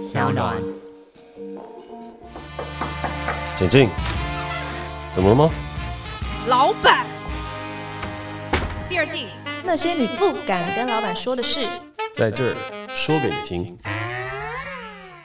小暖。请进，怎么了吗？老板，第二季那些你不敢跟老板说的事，在这儿说给你听。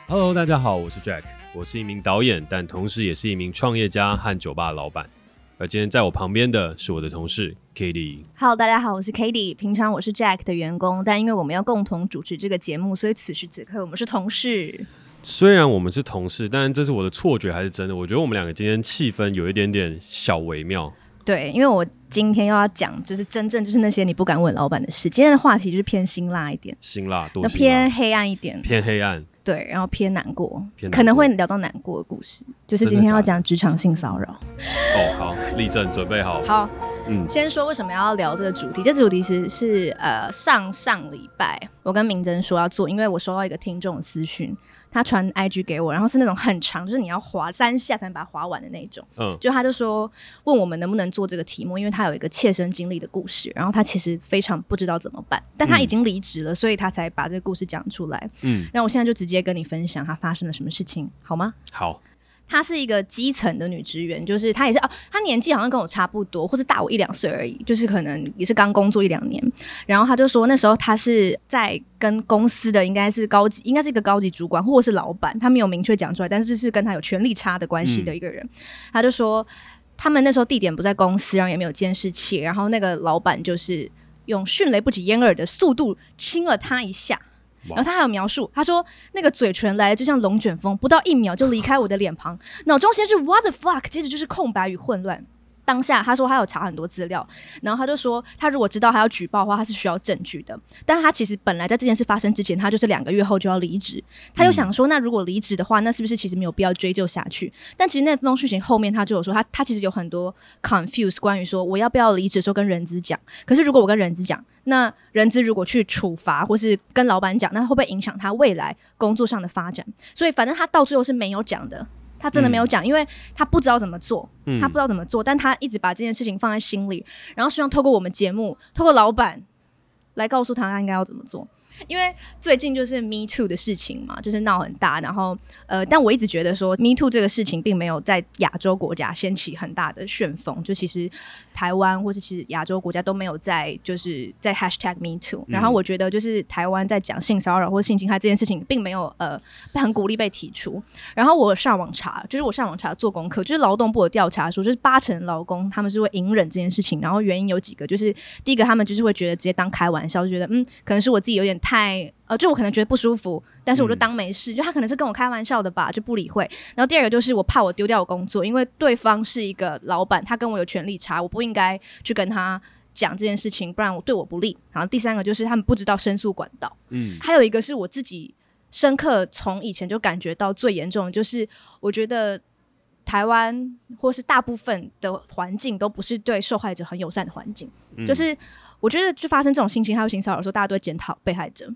Hello，大家好，我是 Jack，我是一名导演，但同时也是一名创业家和酒吧老板。而今天在我旁边的是我的同事 Katie。Hello，大家好，我是 Katie。平常我是 Jack 的员工，但因为我们要共同主持这个节目，所以此时此刻我们是同事。虽然我们是同事，但这是我的错觉还是真的？我觉得我们两个今天气氛有一点点小微妙。对，因为我今天又要讲，就是真正就是那些你不敢问老板的事。今天的话题就是偏辛辣一点，辛辣多，那偏黑暗一点，偏黑暗。对，然后偏难过，可能会聊到难过的故事，就是今天要讲职场性骚扰。哦，好，立正，准备好。好，嗯，先说为什么要聊这个主题？这主题其实是呃上上礼拜我跟明真说要做，因为我收到一个听众的私讯。他传 IG 给我，然后是那种很长，就是你要划三下才能把它划完的那种。嗯，就他就说问我们能不能做这个题目，因为他有一个切身经历的故事，然后他其实非常不知道怎么办，但他已经离职了，嗯，所以他才把这个故事讲出来。嗯，那我现在就直接跟你分享他发生了什么事情，好吗？好。她是一个基层的女职员，就是她也是哦，她年纪好像跟我差不多，或是大我一两岁而已，就是可能也是刚工作一两年。然后她就说，那时候她是在跟公司的应该是高级，应该是一个高级主管或者是老板，她没有明确讲出来，但是是跟她有权力差的关系的一个人。她、就说，他们那时候地点不在公司，然后也没有监视器，然后那个老板就是用迅雷不及掩耳的速度亲了她一下。然后他还有描述，他说那个嘴唇来的就像龙卷风，不到一秒就离开我的脸庞，脑中先是 what the fuck，接着就是空白与混乱。当下他说他有查很多资料，然后他就说他如果知道他要举报的话，他是需要证据的。但他其实本来在这件事发生之前，他就是两个月后就要离职。他又想说，那如果离职的话，那是不是其实没有必要追究下去？但其实那封事情后面他就有说，他他其实有很多 confuse 关于说我要不要离职的时候跟人资讲。可是如果我跟人资讲，那人资如果去处罚或是跟老板讲，那会不会影响他未来工作上的发展？所以反正他到最后是没有讲的。他真的没有讲，嗯，因为他不知道怎么做，嗯，他不知道怎么做，但他一直把这件事情放在心里，然后希望透过我们节目，透过老板来告诉他他应该要怎么做。因为最近就是 Me Too 的事情嘛，就是闹很大，然后呃，但我一直觉得说 Me Too 这个事情并没有在亚洲国家掀起很大的旋风，就其实台湾或是其实亚洲国家都没有在就是在 Hashtag Me Too，然后我觉得就是台湾在讲性骚扰或性侵害这件事情，并没有呃很鼓励被提出。然后我上网查，就是我上网查做功课，就是劳动部的调查说，就是八成劳工他们是会隐忍这件事情，然后原因有几个，就是第一个他们就是会觉得直接当开玩笑，就觉得嗯，可能是我自己有点。太呃，就我可能觉得不舒服，但是我就当没事，嗯、就他可能是跟我开玩笑的吧，就不理会。然后第二个就是我怕我丢掉我工作，因为对方是一个老板，他跟我有权利差，我不应该去跟他讲这件事情，不然我对我不利。然后第三个就是他们不知道申诉管道，嗯，还有一个是我自己深刻从以前就感觉到最严重的，就是我觉得台湾或是大部分的环境都不是对受害者很友善的环境，嗯、就是。我觉得就发生这种性侵还有性骚扰的时候，大家都会检讨被害者，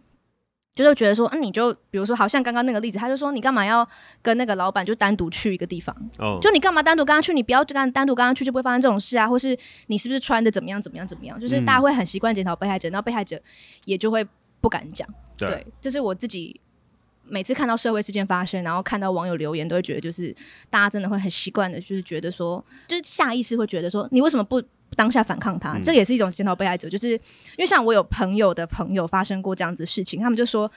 就是觉得说，嗯，你就比如说，好像刚刚那个例子，他就说，你干嘛要跟那个老板就单独去一个地方？哦，就你干嘛单独刚刚去？你不要就单单独刚刚去，就不会发生这种事啊？或是你是不是穿的怎么样怎么样怎么样？就是大家会很习惯检讨被害者，然后被害者也就会不敢讲。对，这是我自己每次看到社会事件发生，然后看到网友留言，都会觉得就是大家真的会很习惯的，就是觉得说，就是下意识会觉得说，你为什么不？当下反抗他，这也是一种检讨被害者，就是因为像我有朋友的朋友发生过这样子的事情，他们就说，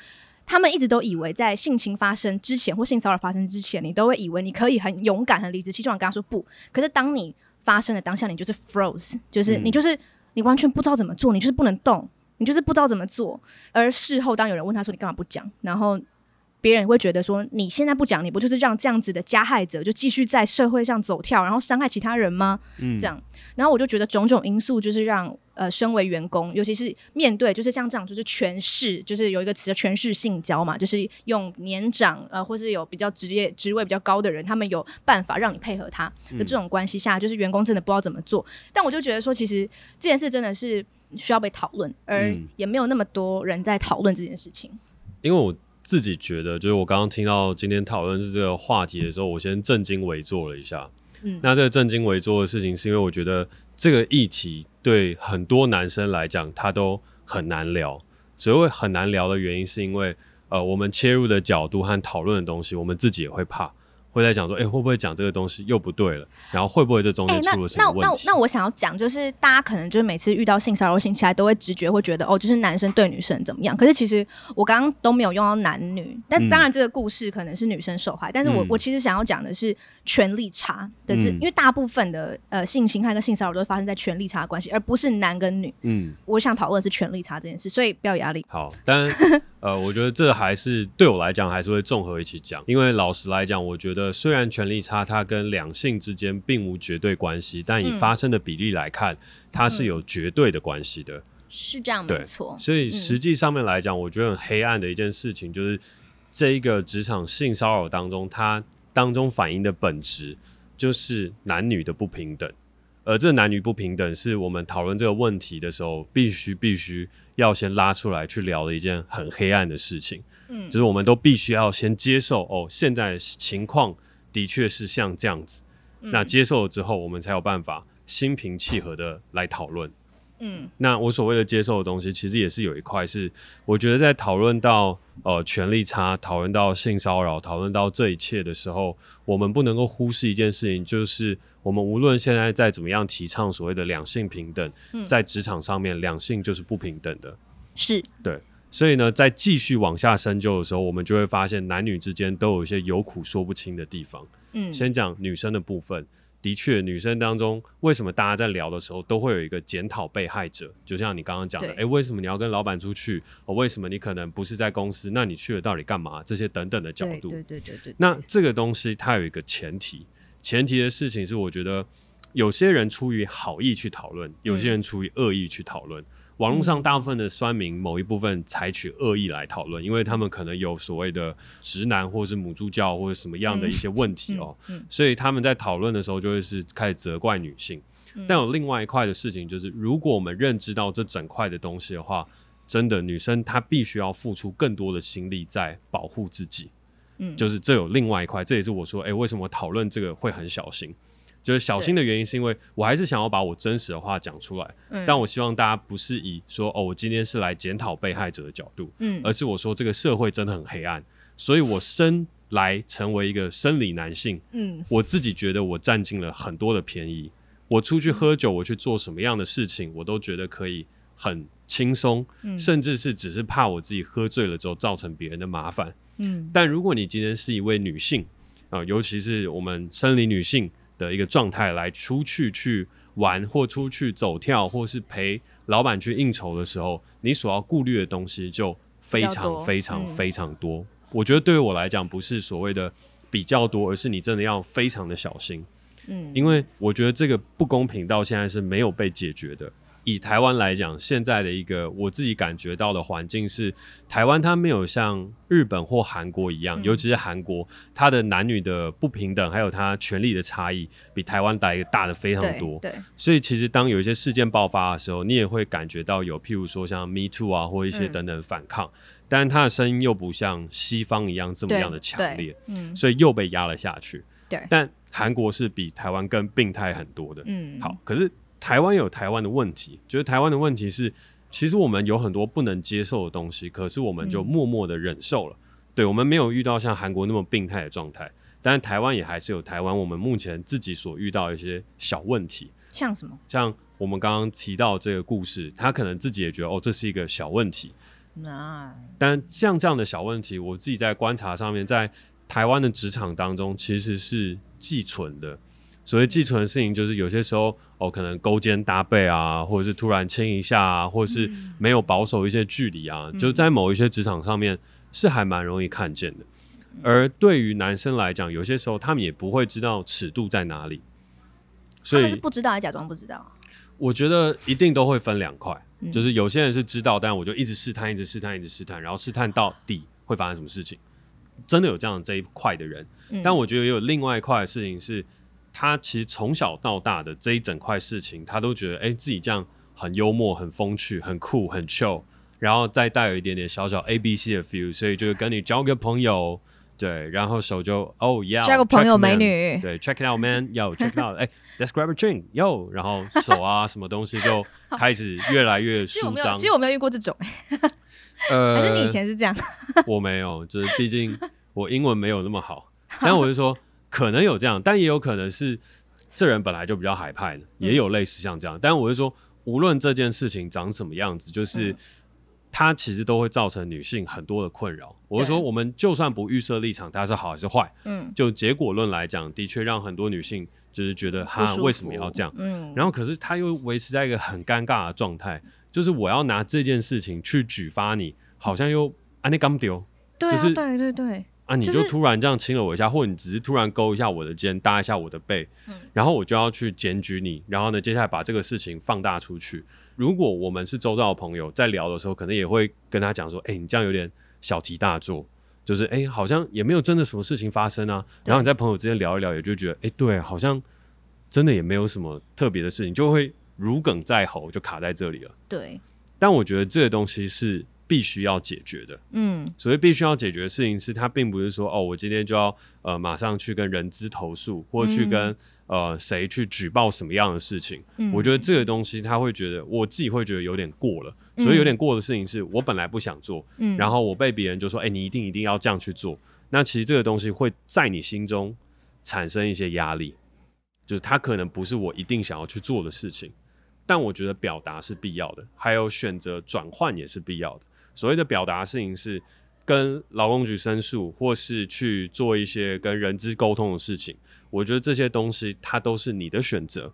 他们一直都以为在性侵发生之前或性骚扰发生之前，你都会以为你可以很勇敢、很理直气壮跟他说不，可是当你发生的当下，你就是 froze，就是你就是你完全不知道怎么做，你就是不能动，你就是不知道怎么做，而事后当有人问他说你干嘛不讲，然后。别人会觉得说，你现在不讲，你不就是让这样子的加害者就继续在社会上走跳，然后伤害其他人吗？嗯，这样，然后我就觉得种种因素就是让呃，身为员工，尤其是面对就是像这样，就是权势，就是有一个词叫权势性交嘛，就是用年长呃，或是有比较职业职位比较高的人，他们有办法让你配合他的这种关系下，就是员工真的不知道怎么做。但我就觉得说，其实这件事真的是需要被讨论，而也没有那么多人在讨论这件事情，因为我。自己觉得，就是我刚刚听到今天讨论是这个话题的时候，我先正襟危坐了一下。嗯，那这个正襟危坐的事情，是因为我觉得这个议题对很多男生来讲，他都很难聊。所谓很难聊的原因，是因为呃，我们切入的角度和讨论的东西，我们自己也会怕。会在讲说，哎、欸，会不会讲这个东西又不对了？然后会不会这中间出了什么问题？欸、那那那，那我想要讲，就是大家可能就是每次遇到性骚扰、性侵害，都会直觉会觉得，哦，就是男生对女生怎么样？可是其实我刚刚都没有用到男女，但当然这个故事可能是女生受害，嗯、但是我我其实想要讲的是权力差的是，嗯、因为大部分的呃性侵害跟性骚扰都会发生在权力差的关系，而不是男跟女。嗯，我想讨论的是权力差这件事，所以不要压力。好，但呃，我觉得这还是对我来讲还是会综合一起讲，因为老实来讲，我觉得虽然权力差它跟两性之间并无绝对关系，但以发生的比例来看，嗯、它是有绝对的关系的。是这样，没错。所以实际上面来讲，我觉得很黑暗的一件事情就是，这一个职场性骚扰当中，它当中反映的本质就是男女的不平等。而这男女不平等是我们讨论这个问题的时候，必须必须要先拉出来去聊的一件很黑暗的事情。嗯，就是我们都必须要先接受哦，现在情况。的确是像这样子，嗯、那接受了之后，我们才有办法心平气和的来讨论。嗯，那我所谓的接受的东西，其实也是有一块是，我觉得在讨论到呃权力差，讨论到性骚扰，讨论到这一切的时候，我们不能够忽视一件事情，就是我们无论现在在怎么样提倡所谓的两性平等，嗯、在职场上面，两性就是不平等的。是，对。所以呢，在继续往下深究的时候，我们就会发现男女之间都有一些有苦说不清的地方。嗯，先讲女生的部分，的确，女生当中为什么大家在聊的时候都会有一个检讨被害者？就像你刚刚讲的，哎、欸，为什么你要跟老板出去？哦，为什么你可能不是在公司？那你去了到底干嘛？这些等等的角度。对对对对对。那这个东西它有一个前提，前提的事情是，我觉得有些人出于好意去讨论，有些人出于恶意去讨论。嗯网络上大部分的酸民，某一部分采取恶意来讨论，因为他们可能有所谓的直男或是母猪教或者什么样的一些问题哦，所以他们在讨论的时候就会是开始责怪女性。但有另外一块的事情就是，如果我们认知到这整块的东西的话，真的女生她必须要付出更多的心力在保护自己。嗯，就是这有另外一块，这也是我说，哎，为什么讨论这个会很小心？就是小心的原因，是因为我还是想要把我真实的话讲出来。嗯，但我希望大家不是以说哦，我今天是来检讨被害者的角度，嗯，而是我说这个社会真的很黑暗，所以我生来成为一个生理男性，嗯，我自己觉得我占尽了很多的便宜。我出去喝酒，我去做什么样的事情，我都觉得可以很轻松，嗯，甚至是只是怕我自己喝醉了之后造成别人的麻烦，嗯。但如果你今天是一位女性啊，呃，尤其是我们生理女性。的一个状态来出去去玩，或出去走跳，或是陪老板去应酬的时候，你所要顾虑的东西就非常非常非常多。嗯、我觉得对于我来讲，不是所谓的比较多，而是你真的要非常的小心。嗯，因为我觉得这个不公平到现在是没有被解决的。以台湾来讲，现在的一个我自己感觉到的环境是，台湾它没有像日本或韩国一样，嗯、尤其是韩国，它的男女的不平等，还有它权力的差异，比台湾大一个大的非常多。对，对所以其实当有一些事件爆发的时候，你也会感觉到有，譬如说像 Me Too 啊，或一些等等反抗，嗯、但是它的声音又不像西方一样这么样的强烈，嗯，所以又被压了下去。对，但韩国是比台湾更病态很多的。嗯，好，可是。台湾有台湾的问题，就是台湾的问题是，其实我们有很多不能接受的东西，可是我们就默默的忍受了。嗯、对，我们没有遇到像韩国那么病态的状态，但是台湾也还是有台湾我们目前自己所遇到的一些小问题。像什么？像我们刚刚提到这个故事，他可能自己也觉得哦，这是一个小问题。那，但像这样的小问题，我自己在观察上面，在台湾的职场当中，其实是寄存的。所谓寄存的事情，就是有些时候哦，可能勾肩搭背啊，或者是突然亲一下啊，或者是没有保守一些距离啊，嗯、就在某一些职场上面是还蛮容易看见的。而对于男生来讲，有些时候他们也不会知道尺度在哪里，所以他们是不知道还假装不知道？我觉得一定都会分两块，嗯、就是有些人是知道，但我就一直试探，一直试探，一直试探，然后试探到底会发生什么事情，真的有这样这一块的人。嗯、但我觉得也有另外一块的事情是。他其实从小到大的这一整块事情，他都觉得哎、欸，自己这样很幽默、很风趣、很酷、很 chill，然后再带有一点点小小 A B C 的 feel，所以就是跟你交个朋友，对，然后手就哦要交个朋友美女对，check it out man，yo check it out，哎，let's grab a drink，yo，然后手啊什么东西就开始越来越 其实我没有，舒张。其实我没有遇过这种，呃，还是你以前是这样？我没有，就是毕竟我英文没有那么好，但我就说可能有这样，但也有可能是这人本来就比较海派的，也有类似像这样。嗯、但我是说，无论这件事情长什么样子，就是。嗯它其实都会造成女性很多的困扰。我是说，我们就算不预设立场，它是好还是坏，嗯，就结果论来讲，的确让很多女性就是觉得，哈，为什么要这样？嗯，然后可是她又维持在一个很尴尬的状态，就是我要拿这件事情去举发你，好像又啊那刚丢，对啊，就是对对对，啊，你就突然这样亲了我一下，或者你只是突然勾一下我的肩，搭一下我的背，嗯，然后我就要去检举你，然后呢，接下来把这个事情放大出去。如果我们是周遭的朋友，在聊的时候，可能也会跟他讲说：“哎、欸，你这样有点小题大做，就是哎、欸，好像也没有真的什么事情发生啊。”然后你在朋友之间聊一聊，也就觉得：“哎、欸，对，好像真的也没有什么特别的事情，就会如鲠在喉，就卡在这里了。”对。但我觉得这个东西是必须要解决的。嗯。所以必须要解决的事情是，它并不是说哦，我今天就要呃马上去跟人资投诉，或去跟、嗯。呃，谁去举报什么样的事情？嗯，我觉得这个东西他会觉得，我自己会觉得有点过了。嗯，所以有点过的事情是我本来不想做，嗯，然后我被别人就说，哎，你一定一定要这样去做。那其实这个东西会在你心中产生一些压力，就是它可能不是我一定想要去做的事情，但我觉得表达是必要的，还有选择转换也是必要的。所谓的表达事情是。跟劳工局申诉，或是去做一些跟人资沟通的事情，我觉得这些东西它都是你的选择。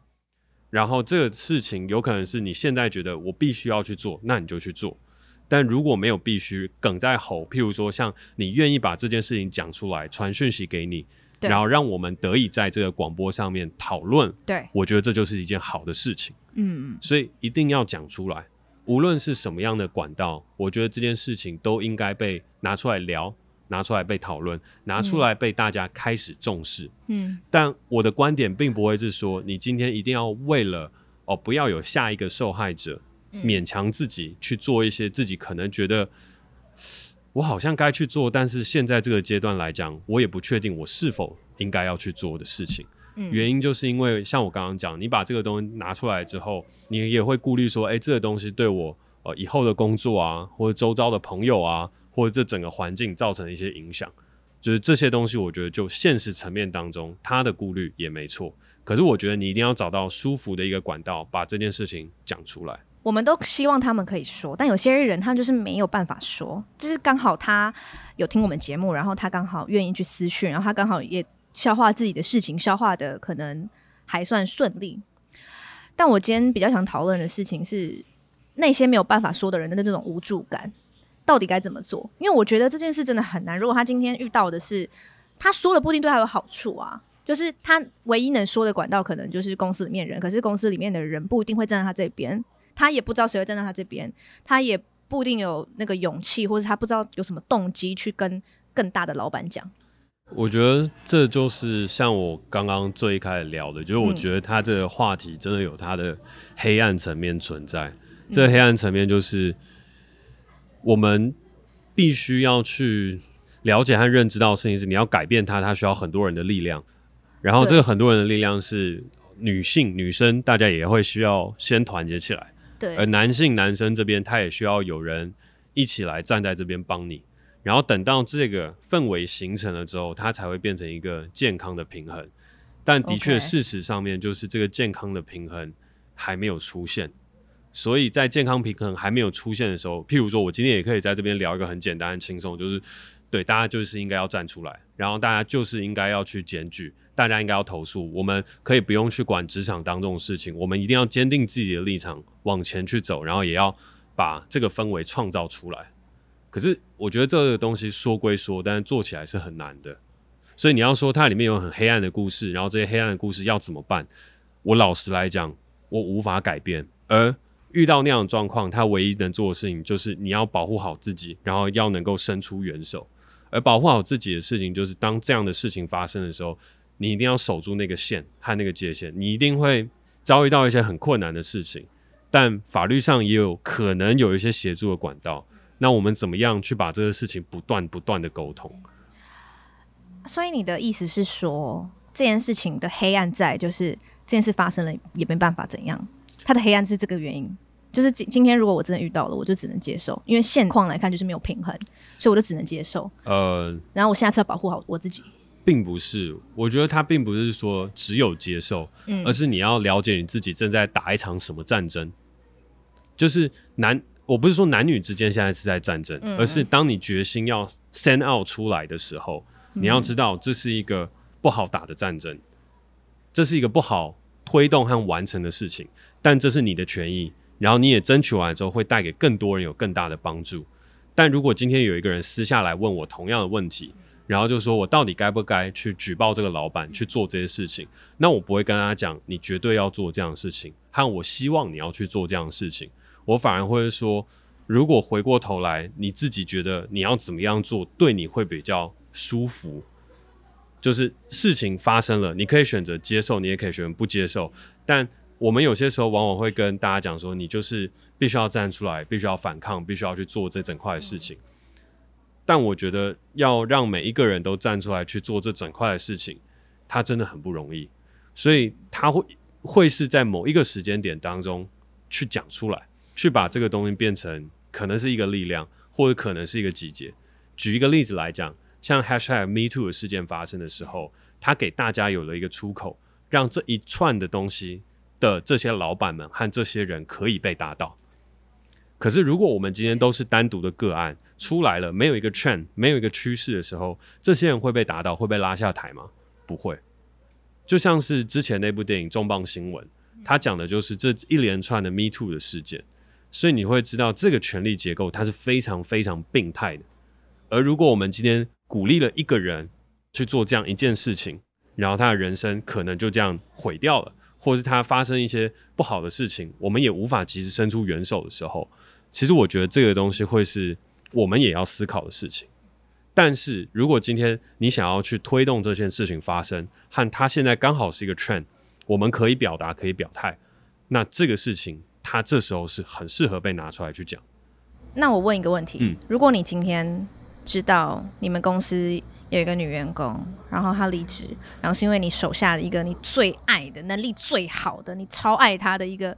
然后这个事情有可能是你现在觉得我必须要去做，那你就去做。但如果没有必须，梗在喉，譬如说像你愿意把这件事情讲出来，传讯息给你，然后让我们得以在这个广播上面讨论，对，我觉得这就是一件好的事情。嗯嗯，所以一定要讲出来。无论是什么样的管道，我觉得这件事情都应该被拿出来聊，拿出来被讨论，拿出来被大家开始重视。嗯，但我的观点并不会是说，你今天一定要为了哦不要有下一个受害者，嗯，勉强自己去做一些自己可能觉得我好像该去做，但是现在这个阶段来讲，我也不确定我是否应该要去做的事情。原因就是因为像我刚刚讲，你把这个东西拿出来之后，你也会顾虑说，哎、欸，这个东西对我呃以后的工作啊，或者周遭的朋友啊，或者这整个环境造成一些影响，就是这些东西，我觉得就现实层面当中，他的顾虑也没错。可是我觉得你一定要找到舒服的一个管道，把这件事情讲出来。我们都希望他们可以说，但有些人他就是没有办法说，就是刚好他有听我们节目，然后他刚好愿意去私讯，然后他刚好也。消化自己的事情，消化的可能还算顺利。但我今天比较想讨论的事情是，那些没有办法说的人的那种无助感，到底该怎么做？因为我觉得这件事真的很难。如果他今天遇到的是，他说的不一定对他有好处啊，就是他唯一能说的管道，可能就是公司里面人，可是公司里面的人不一定会站在他这边，他也不知道谁会站在他这边，他也不一定有那个勇气，或者他不知道有什么动机去跟更大的老板讲。我觉得这就是像我刚刚最一开始聊的，就是我觉得他这个话题真的有他的黑暗层面存在。嗯、这个黑暗层面就是我们必须要去了解和认知到的事情是，你要改变它，它需要很多人的力量。然后这个很多人的力量是女性、女生，大家也会需要先团结起来。对，而男性、男生这边，他也需要有人一起来站在这边帮你。然后等到这个氛围形成了之后，它才会变成一个健康的平衡。但的确，事实上面就是这个健康的平衡还没有出现。所以在健康平衡还没有出现的时候，譬如说我今天也可以在这边聊一个很简单、很轻松，就是对大家就是应该要站出来，然后大家就是应该要去检举，大家应该要投诉。我们可以不用去管职场当中的事情，我们一定要坚定自己的立场往前去走，然后也要把这个氛围创造出来。可是我觉得这个东西说归说，但是做起来是很难的。所以你要说它里面有很黑暗的故事，然后这些黑暗的故事要怎么办？我老实来讲，我无法改变。而遇到那样的状况，他唯一能做的事情就是你要保护好自己，然后要能够伸出援手。而保护好自己的事情，就是当这样的事情发生的时候，你一定要守住那个线和那个界限。你一定会遭遇到一些很困难的事情，但法律上也有可能有一些协助的管道。那我们怎么样去把这个事情不断不断的沟通？所以你的意思是说，这件事情的黑暗在，就是这件事发生了也没办法怎样，它的黑暗是这个原因。就是今今天如果我真的遇到了，我就只能接受，因为现况来看就是没有平衡，所以我就只能接受。呃，然后我下次要保护好我自己，并不是，我觉得他并不是说只有接受，嗯，而是你要了解你自己正在打一场什么战争。就是男，我不是说男女之间现在是在战争，嗯，而是当你决心要 stand out 出来的时候，你要知道这是一个不好打的战争，这是一个不好推动和完成的事情，但这是你的权益。然后你也争取完之后，会带给更多人有更大的帮助。但如果今天有一个人私下来问我同样的问题，然后就说我到底该不该去举报这个老板去做这些事情，那我不会跟他讲你绝对要做这样的事情，和我希望你要去做这样的事情。我反而会说，如果回过头来你自己觉得你要怎么样做，对你会比较舒服，就是事情发生了，你可以选择接受，你也可以选择不接受，但。我们有些时候往往会跟大家讲说，你就是必须要站出来，必须要反抗，必须要去做这整块的事情。但我觉得要让每一个人都站出来去做这整块的事情，他真的很不容易。所以他会会是在某一个时间点当中去讲出来，去把这个东西变成可能是一个力量，或者可能是一个集结。举一个例子来讲，像 Hashtag #MeToo 的事件发生的时候，他给大家有了一个出口，让这一串的东西。的这些老板们和这些人可以被打倒，可是如果我们今天都是单独的个案出来了，没有一个 trend，没有一个趋势的时候，这些人会被打倒，会被拉下台吗？不会。就像是之前那部电影《重磅新闻》，它讲的就是这一连串的 Me Too 的事件，所以你会知道这个权力结构它是非常非常病态的。而如果我们今天鼓励了一个人去做这样一件事情，然后他的人生可能就这样毁掉了。或是他发生一些不好的事情，我们也无法及时伸出援手的时候，其实我觉得这个东西会是我们也要思考的事情。但是如果今天你想要去推动这件事情发生，和他现在刚好是一个 trend，我们可以表达，可以表态，那这个事情他这时候是很适合被拿出来去讲。那我问一个问题，嗯，如果你今天知道你们公司，有一个女员工，然后她离职，然后是因为你手下的一个你最爱的、能力最好的、你超爱他的一个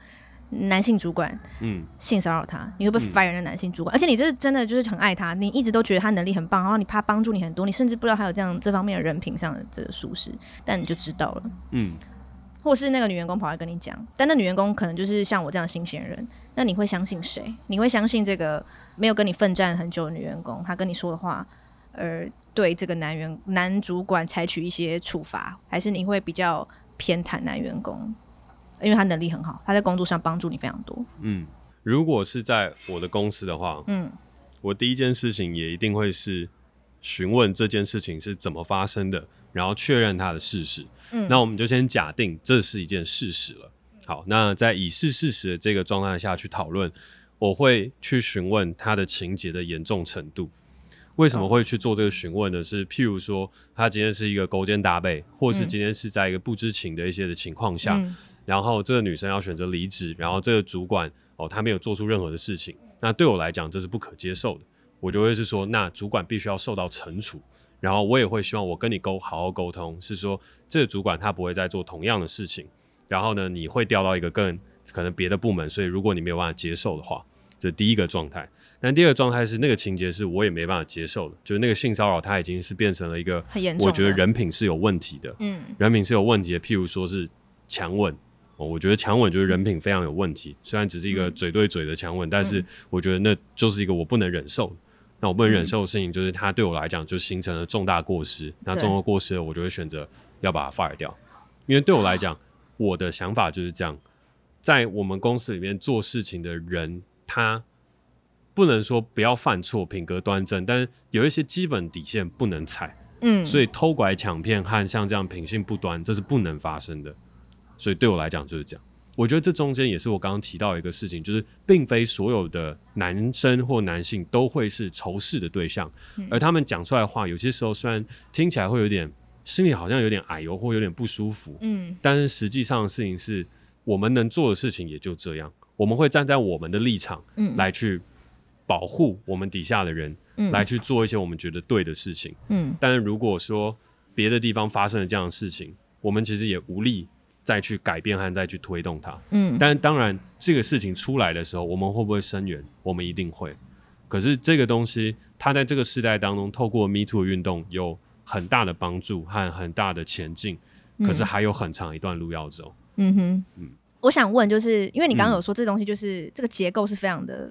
男性主管，嗯，性骚扰他，你会不会 fire 那男性主管？嗯、而且你这是真的就是很爱他，你一直都觉得他能力很棒，然后你怕帮助你很多，你甚至不知道他有这样这方面的人品上的这个疏失，但你就知道了，嗯，或是那个女员工跑来跟你讲，但那女员工可能就是像我这样新鲜人，那你会相信谁？你会相信这个没有跟你奋战很久的女员工，她跟你说的话，而对这个男员男主管采取一些处罚，还是你会比较偏袒男员工，因为他能力很好，他在工作上帮助你非常多。嗯，如果是在我的公司的话，嗯，我第一件事情也一定会是询问这件事情是怎么发生的，然后确认他的事实。嗯，那我们就先假定这是一件事实了。好，那在已是事实的这个状态下去讨论，我会去询问他的情节的严重程度。为什么会去做这个询问呢？是譬如说，他今天是一个勾肩搭背，或是今天是在一个不知情的一些的情况下，嗯、然后这个女生要选择离职，然后这个主管哦，他没有做出任何的事情，那对我来讲这是不可接受的，我就会是说，那主管必须要受到惩处，然后我也会希望我跟你沟好好沟通，是说这个主管他不会再做同样的事情，然后呢，你会调到一个更可能别的部门，所以如果你没有办法接受的话。这第一个状态，但第二个状态是那个情节是我也没办法接受的，就是那个性骚扰，它已经是变成了一个，我觉得人品是有问题的，嗯，人品是有问题的，譬如说是强吻，哦，我觉得强吻就是人品非常有问题，虽然只是一个嘴对嘴的强吻，嗯，但是我觉得那就是一个我不能忍受的，那我不能忍受的事情就是他对我来讲就形成了重大过失，那重大过失我就会选择要把它 fire 掉，因为对我来讲，我的想法就是这样，在我们公司里面做事情的人。他不能说不要犯错，品格端正，但是有一些基本底线不能踩。嗯，所以偷拐抢骗和像这样品性不端，这是不能发生的。所以对我来讲就是这样。我觉得这中间也是我刚刚提到一个事情，就是并非所有的男生或男性都会是仇视的对象，嗯，而他们讲出来的话，有些时候虽然听起来会有点心里好像有点矮油或有点不舒服，嗯，但是实际上的事情是我们能做的事情也就这样。我们会站在我们的立场，嗯，来去保护我们底下的人，嗯，来去做一些我们觉得对的事情，嗯。但是如果说别的地方发生了这样的事情，我们其实也无力再去改变和再去推动它。嗯，但当然，这个事情出来的时候，我们会不会声援？我们一定会。可是这个东西，它在这个时代当中，透过 Me Too 运动有很大的帮助和很大的前进。可是还有很长一段路要走。嗯哼，嗯，我想问，就是因为你刚刚有说这东西，就是、嗯、这个结构是非常的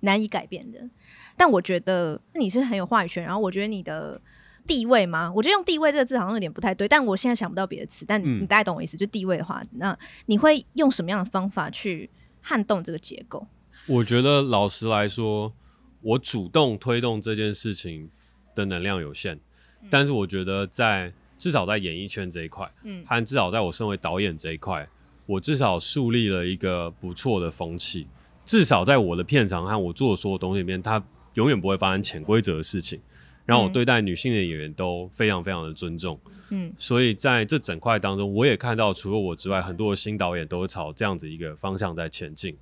难以改变的。但我觉得你是很有话语权，然后我觉得你的地位吗，我觉得用地位这个字好像有点不太对，但我现在想不到别的词。但你、大概懂我意思，就地位的话，那你会用什么样的方法去撼动这个结构？我觉得老实来说，我主动推动这件事情的能量有限，嗯、但是我觉得在。至少在演艺圈这一块，嗯，和至少在我身为导演这一块，我至少树立了一个不错的风气。至少在我的片场和我做的所有东西里面，它永远不会发生潜规则的事情。然后我对待女性的演员都非常非常的尊重，嗯，所以在这整块当中，我也看到除了我之外，很多的新导演都朝这样子一个方向在前进。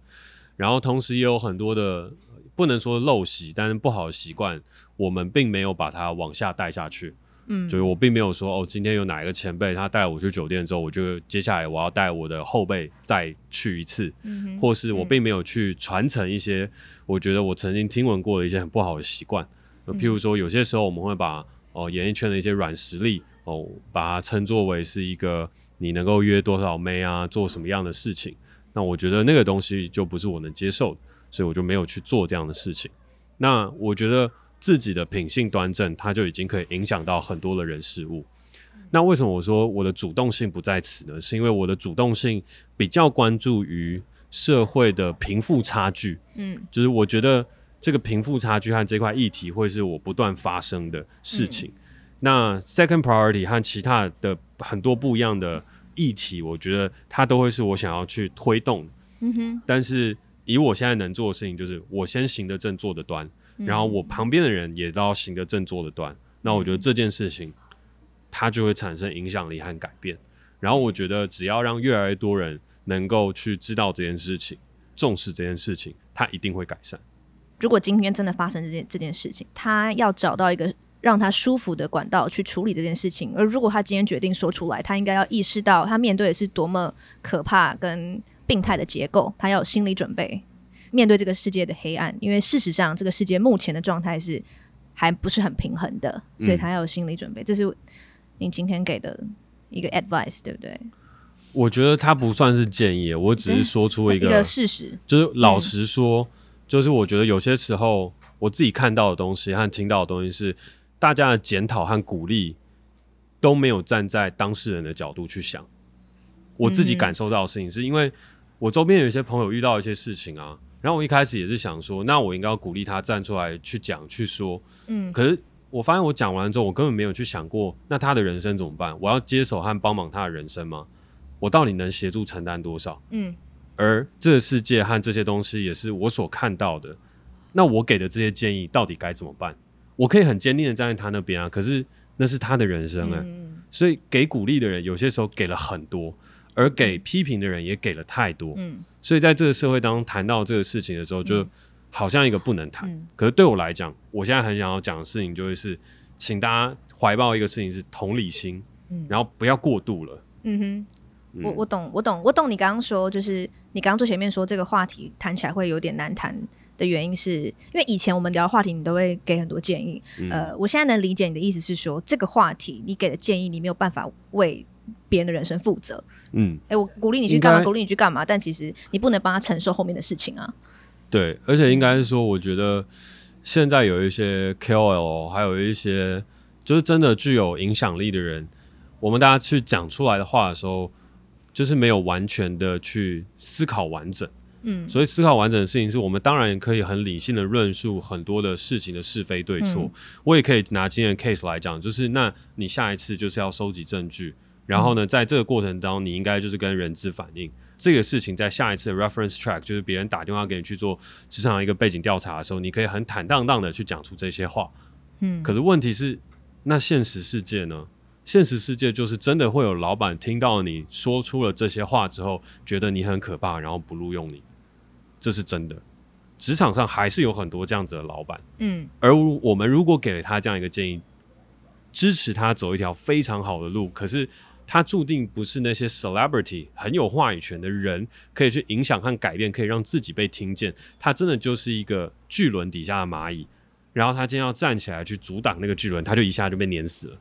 然后同时也有很多的不能说陋习，但是不好的习惯，我们并没有把它往下带下去。嗯，就是我并没有说哦，今天有哪一个前辈他带我去酒店之后，我就接下来我要带我的后辈再去一次，嗯，或是我并没有去传承一些我觉得我曾经听闻过的一些很不好的习惯，嗯，譬如说有些时候我们会把哦演艺圈的一些软实力哦，把它称作为是一个你能够约多少妹啊，做什么样的事情，那我觉得那个东西就不是我能接受的，所以我就没有去做这样的事情。那我觉得。自己的品性端正，它就已经可以影响到很多的人事物。那为什么我说我的主动性不在此呢？是因为我的主动性比较关注于社会的贫富差距。嗯，就是我觉得这个贫富差距和这块议题会是我不断发生的事情。嗯。那 second priority 和其他的很多不一样的议题，我觉得它都会是我想要去推动。嗯哼。但是以我现在能做的事情，就是我先行得正，坐得端。然后我旁边的人也都要行得正坐得端，那我觉得这件事情它就会产生影响力和改变。然后我觉得只要让越来越多人能够去知道这件事情，重视这件事情，它一定会改善。如果今天真的发生这件这件事情，他要找到一个让他舒服的管道去处理这件事情。而如果他今天决定说出来，他应该要意识到他面对的是多么可怕跟病态的结构，他要有心理准备。面对这个世界的黑暗，因为事实上这个世界目前的状态是还不是很平衡的，所以他要有心理准备。嗯。这是你今天给的一个 advice，对不对？我觉得他不算是建议，我只是说出一个，一个事实，就是老实说，嗯，就是我觉得有些时候我自己看到的东西和听到的东西是大家的检讨和鼓励都没有站在当事人的角度去想。我自己感受到的事情是因为我周边有一些朋友遇到一些事情啊。然后我一开始也是想说，那我应该要鼓励他站出来去讲去说，嗯，可是我发现我讲完之后，我根本没有去想过，那他的人生怎么办？我要接手和帮忙他的人生吗？我到底能协助承担多少？嗯，而这个世界和这些东西也是我所看到的，那我给的这些建议到底该怎么办？我可以很坚定的站在他那边啊，可是那是他的人生啊、欸嗯，所以给鼓励的人有些时候给了很多。而给批评的人也给了太多，嗯，所以在这个社会当中谈到这个事情的时候，就好像一个不能谈，嗯。可是对我来讲，我现在很想要讲的事情就是，请大家怀抱一个事情是同理心，嗯，然后不要过度了。嗯哼，嗯我我懂，我懂，我懂你刚刚说，就是你刚刚最前面说这个话题谈起来会有点难谈的原因是，是因为以前我们聊话题，你都会给很多建议，嗯。呃，我现在能理解你的意思是说，这个话题你给的建议，你没有办法为。别人的人生负责，嗯，哎、欸，我鼓励你去干嘛？鼓励你去干嘛？但其实你不能帮他承受后面的事情啊。对，而且应该是说，我觉得现在有一些 KOL，还有一些就是真的具有影响力的人，我们大家去讲出来的话的时候，就是没有完全的去思考完整。嗯，所以思考完整的事情，是我们当然可以很理性的论述很多的事情的是非对错。嗯。我也可以拿今天的 case 来讲，就是那你下一次就是要收集证据。然后呢，在这个过程当中，你应该就是跟人资反映这个事情，在下一次的 reference track，就是别人打电话给你去做职场一个背景调查的时候，你可以很坦荡荡的去讲出这些话。嗯，可是问题是，那现实世界呢？现实世界就是真的会有老板听到你说出了这些话之后，觉得你很可怕，然后不录用你，这是真的。职场上还是有很多这样子的老板。嗯，而我们如果给了他这样一个建议。支持他走一条非常好的路，可是他注定不是那些 celebrity 很有话语权的人可以去影响和改变，可以让自己被听见。他真的就是一个巨轮底下的蚂蚁，然后他今天要站起来去阻挡那个巨轮，他就一下就被碾死了。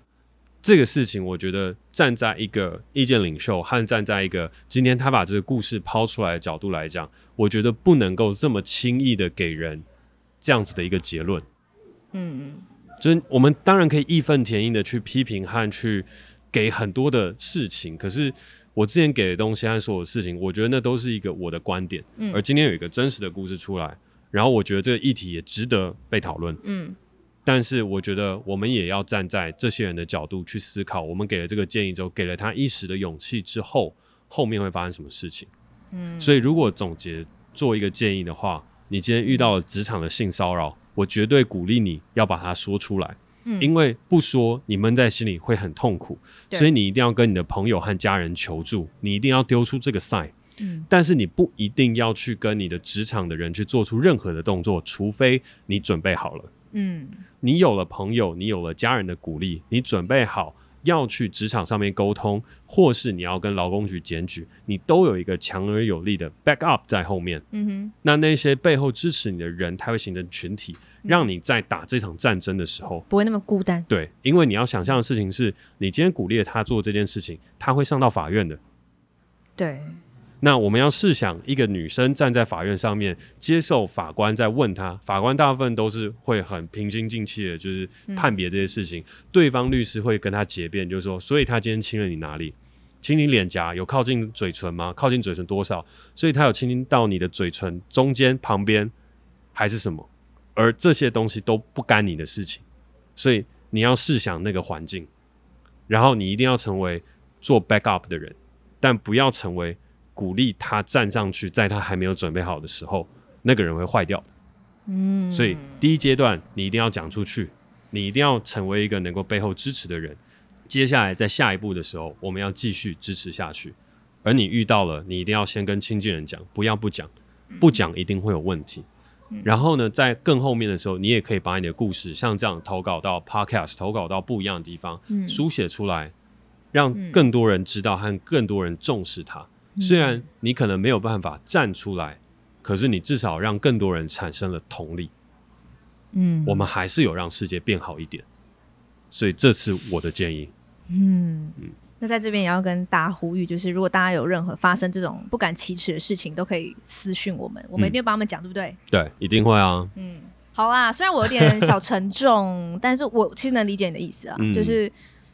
这个事情，我觉得站在一个意见领袖和站在一个今天他把这个故事抛出来的角度来讲，我觉得不能够这么轻易的给人这样子的一个结论。嗯嗯，就是我们当然可以义愤填膺的去批评和去给很多的事情，可是我之前给的东西和所有事情，我觉得那都是一个我的观点。嗯，而今天有一个真实的故事出来，然后我觉得这个议题也值得被讨论。嗯。但是我觉得我们也要站在这些人的角度去思考，我们给了这个建议之后，给了他一时的勇气之后，后面会发生什么事情？嗯，所以如果总结做一个建议的话，你今天遇到了职场的性骚扰，我绝对鼓励你要把它说出来，嗯，因为不说你闷在心里会很痛苦，所以你一定要跟你的朋友和家人求助，你一定要丢出这个 sign，嗯，但是你不一定要去跟你的职场的人去做出任何的动作，除非你准备好了。嗯，你有了朋友，你有了家人的鼓励，你准备好要去职场上面沟通，或是你要跟劳工局检举，你都有一个强而有力的 back up 在后面。嗯哼，那那些背后支持你的人，他会形成群体，让你在打这场战争的时候不会那么孤单。对，因为你要想象的事情是，你今天鼓励他做这件事情，他会上到法院的。对。那我们要试想，一个女生站在法院上面，接受法官在问她，法官大部分都是会很平心静气的，就是判别这些事情。对方律师会跟她结辩，就是说，所以他今天亲了你哪里？亲你脸颊，有靠近嘴唇吗？靠近嘴唇多少？所以他有亲到你的嘴唇中间、旁边，还是什么？而这些东西都不干你的事情，所以你要试想那个环境，然后你一定要成为做 backup 的人，但不要成为。鼓励他站上去，在他还没有准备好的时候，那个人会坏掉的。嗯，所以第一阶段你一定要讲出去，你一定要成为一个能够背后支持的人。接下来在下一步的时候，我们要继续支持下去。而你遇到了，你一定要先跟亲近人讲，不要不讲，不讲一定会有问题。然后呢，在更后面的时候，你也可以把你的故事像这样投稿到 Podcast，投稿到不一样的地方，书写出来，让更多人知道和更多人重视它。虽然你可能没有办法站出来，可是你至少让更多人产生了同理。嗯，我们还是有让世界变好一点，所以这是我的建议。嗯嗯，那在这边也要跟大家呼吁，就是如果大家有任何发生这种不敢启齿的事情，都可以私讯我们，我们一定会帮他们讲，对不对？对，一定会啊。嗯，好啦，虽然我有点小 沉重，但是我其实能理解你的意思啊，嗯、就是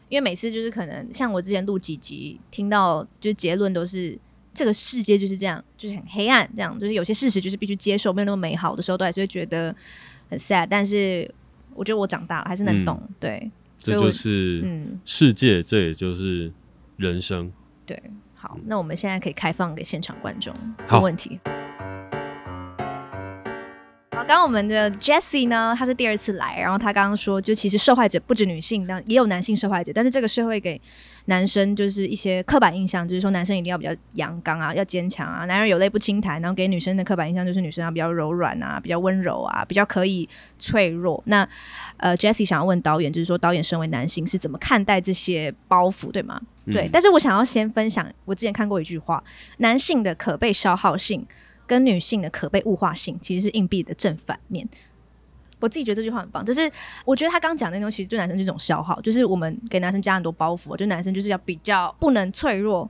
因为每次就是可能像我之前录几集，听到就是结论都是。这个世界就是这样，就是很黑暗，这样就是有些事实就是必须接受，没有那么美好的时候，都还是会觉得很 sad。但是我觉得我长大了，还是能懂。嗯、对，这就是嗯，世界，嗯、这也就是人生。对，好，那我们现在可以开放给现场观众，没问题。刚刚我们的 Jessie 呢，她是第二次来，然后她刚刚说，就其实受害者不止女性，但也有男性受害者，但是这个社会给男生就是一些刻板印象，就是说男生一定要比较阳刚啊，要坚强啊，男人有泪不轻弹，然后给女生的刻板印象就是女生要比较柔软啊，比较温柔啊，比较可以脆弱。那呃，Jessie 想要问导演，就是说导演身为男性是怎么看待这些包袱，对吗？嗯、对，但是我想要先分享，我之前看过一句话，男性的可被消耗性。跟女性的可被物化性其实是硬币的正反面。我自己觉得这句话很棒，就是我觉得他刚讲的那东西对男生是一种消耗，就是我们给男生加很多包袱，就男生就是要比较不能脆弱。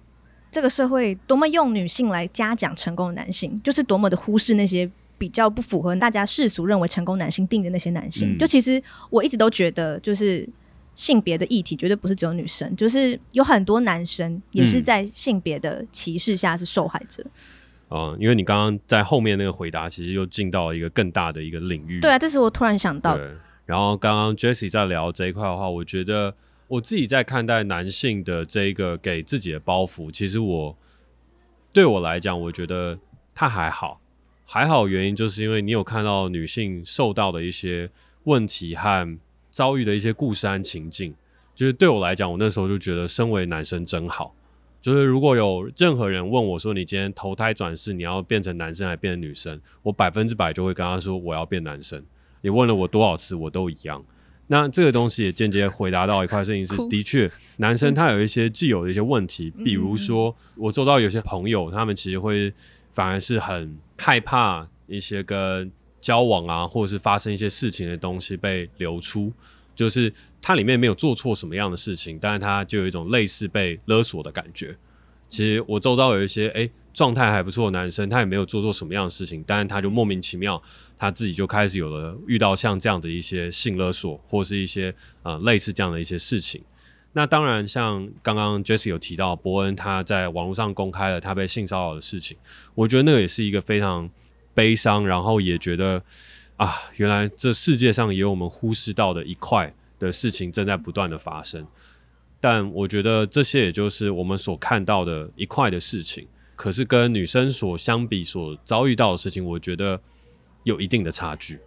这个社会多么用女性来嘉奖成功的男性，就是多么的忽视那些比较不符合大家世俗认为成功男性定的那些男性。嗯、就其实我一直都觉得，就是性别的议题绝对不是只有女生，就是有很多男生也是在性别的歧视下是受害者。嗯，因为你刚刚在后面那个回答，其实又进到了一个更大的一个领域。对啊，这是我突然想到。的，然后刚刚 Jessie 在聊这一块的话，我觉得我自己在看待男性的这一个给自己的包袱，其实我对我来讲，我觉得他还好，还好原因就是因为你有看到女性受到的一些问题和遭遇的一些故事和情境，就是对我来讲，我那时候就觉得身为男生真好。就是如果有任何人问我说，你今天投胎转世，你要变成男生还是变成女生？我百分之百就会跟他说我要变男生。你问了我多少次，我都一样。那这个东西也间接回答到一块事情是，的确，男生他有一些既有的一些问题，比如说我周遭有些朋友，他们其实会反而是很害怕一些跟交往啊，或者是发生一些事情的东西被流出，就是他里面没有做错什么样的事情，但是他就有一种类似被勒索的感觉。其实我周遭有一些诶状态还不错的男生，他也没有做错什么样的事情，但是他就莫名其妙，他自己就开始有了遇到像这样的一些性勒索，或是一些呃类似这样的一些事情。那当然，像刚刚 Jesse 有提到伯恩他在网络上公开了他被性骚扰的事情，我觉得那个也是一个非常悲伤，然后也觉得啊，原来这世界上也有我们忽视到的一块的事情正在不断的发生。但我觉得这些也就是我们所看到的一块的事情，可是跟女生所相比所遭遇到的事情，我觉得有一定的差距。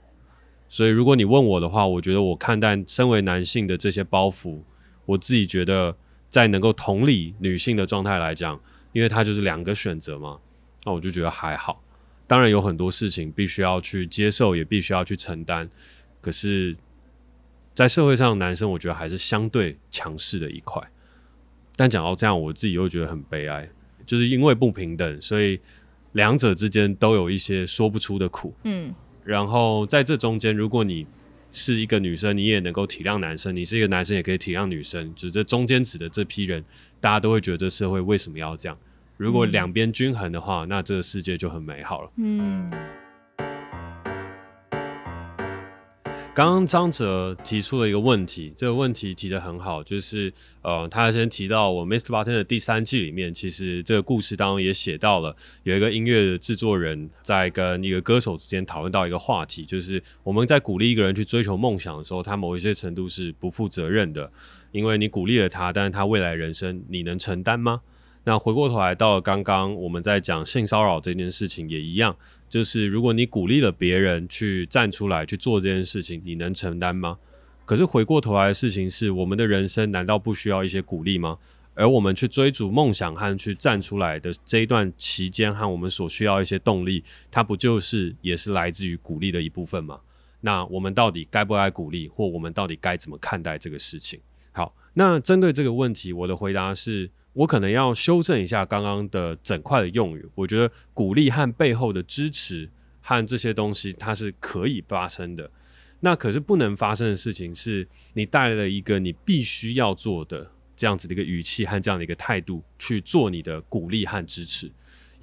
所以如果你问我的话，我觉得我看待身为男性的这些包袱，我自己觉得在能够同理女性的状态来讲，因为它就是两个选择嘛，那我就觉得还好。当然有很多事情必须要去接受，也必须要去承担，可是。在社会上，男生我觉得还是相对强势的一块。但讲到这样，我自己又觉得很悲哀，就是因为不平等，所以两者之间都有一些说不出的苦。嗯，然后在这中间，如果你是一个女生，你也能够体谅男生；你是一个男生，也可以体谅女生。就是这中间指的这批人，大家都会觉得这社会为什么要这样？如果两边均衡的话，那这个世界就很美好了。嗯。刚刚张哲提出了一个问题，这个问题提的很好，就是呃，他先提到我《Mr. Bartender》的第三季里面，其实这个故事当中也写到了有一个音乐的制作人在跟一个歌手之间讨论到一个话题，就是我们在鼓励一个人去追求梦想的时候，他某一些程度是不负责任的，因为你鼓励了他，但是他未来人生你能承担吗？那回过头来到刚刚我们在讲性骚扰这件事情也一样。就是如果你鼓励了别人去站出来去做这件事情，你能承担吗？可是回过头来的事情是，我们的人生难道不需要一些鼓励吗？而我们去追逐梦想和去站出来的这一段期间，和我们所需要一些动力，它不就是也是来自于鼓励的一部分吗？那我们到底该不该鼓励，或我们到底该怎么看待这个事情？好，那针对这个问题，我的回答是。我可能要修正一下刚刚的整块的用语。我觉得鼓励和背后的支持和这些东西，它是可以发生的。那可是不能发生的事情，是你带来了一个你必须要做的这样子的一个语气和这样的一个态度去做你的鼓励和支持。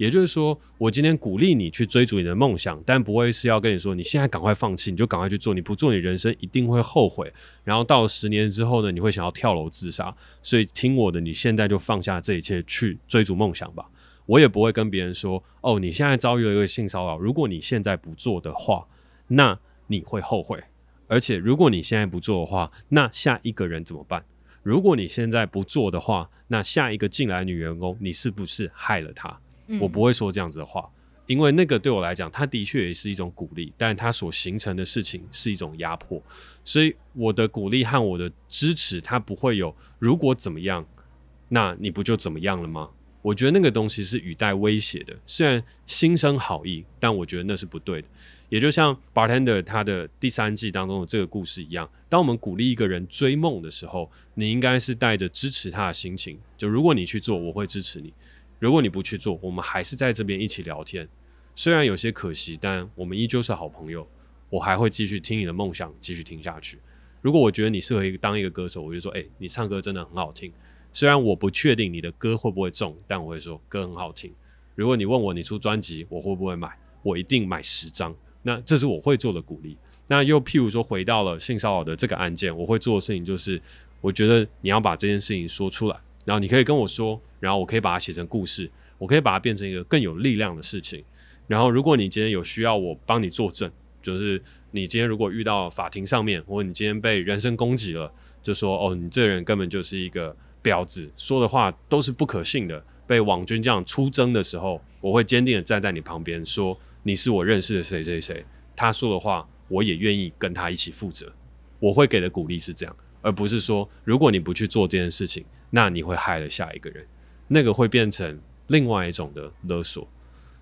也就是说，我今天鼓励你去追逐你的梦想，但不会是要跟你说，你现在赶快放弃，你就赶快去做，你不做，你人生一定会后悔。然后到了十年之后呢，你会想要跳楼自杀。所以听我的，你现在就放下这一切，去追逐梦想吧。我也不会跟别人说，哦，你现在遭遇了一个性骚扰，如果你现在不做的话，那你会后悔。而且如果你现在不做的话，那下一个人怎么办？如果你现在不做的话，那下一个进来女员工，你是不是害了她？我不会说这样子的话，因为那个对我来讲，它的确也是一种鼓励，但它所形成的事情是一种压迫，所以我的鼓励和我的支持，它不会有如果怎么样，那你不就怎么样了吗？我觉得那个东西是语带威胁的，虽然心生好意，但我觉得那是不对的。也就像 Bartender 他的第三季当中的这个故事一样，当我们鼓励一个人追梦的时候，你应该是带着支持他的心情，就如果你去做，我会支持你。如果你不去做，我们还是在这边一起聊天，虽然有些可惜，但我们依旧是好朋友。我还会继续听你的梦想，继续听下去。如果我觉得你适合一个当一个歌手，我就说，诶，你唱歌真的很好听。虽然我不确定你的歌会不会中，但我会说歌很好听。如果你问我你出专辑，我会不会买？我一定买十张。那这是我会做的鼓励。那又譬如说，回到了性骚扰的这个案件，我会做的事情就是，我觉得你要把这件事情说出来。然后你可以跟我说，然后我可以把它写成故事，我可以把它变成一个更有力量的事情。然后如果你今天有需要我帮你作证，就是你今天如果遇到法庭上面，或者你今天被人身攻击了，就说哦，你这个人根本就是一个婊子，说的话都是不可信的。被网军这样出征的时候，我会坚定的站在你旁边，说你是我认识的谁谁谁，他说的话我也愿意跟他一起负责。我会给的鼓励是这样，而不是说如果你不去做这件事情。那你会害了下一个人，那个会变成另外一种的勒索，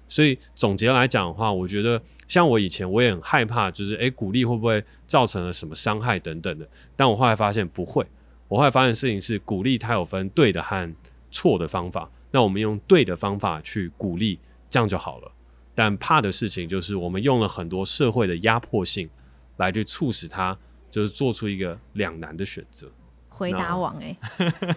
所以总结来讲的话，我觉得像我以前我也很害怕，就是诶，鼓励会不会造成了什么伤害等等的。但我后来发现不会，我后来发现事情是鼓励它有分对的和错的方法。那我们用对的方法去鼓励，这样就好了。但怕的事情就是我们用了很多社会的压迫性来去促使他，就是做出一个两难的选择。回答王哎、欸。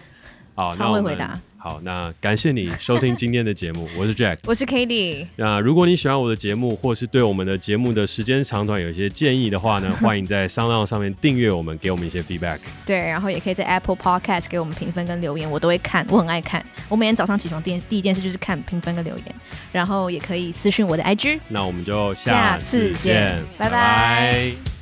好，超会回答。好，那感谢你收听今天的节目，我是 Jack，我是 k a t i e。那如果你喜欢我的节目，或是对我们的节目的时间长短有一些建议的话呢，欢迎在 SoundOn 上面订阅我们，给我们一些 feedback。对，然后也可以在 Apple Podcast 给我们评分跟留言，我都会看，我很爱看。我每天早上起床第第一件事就是看评分跟留言，然后也可以私讯我的 IG。那我们就下次见，下次见，拜拜。拜拜。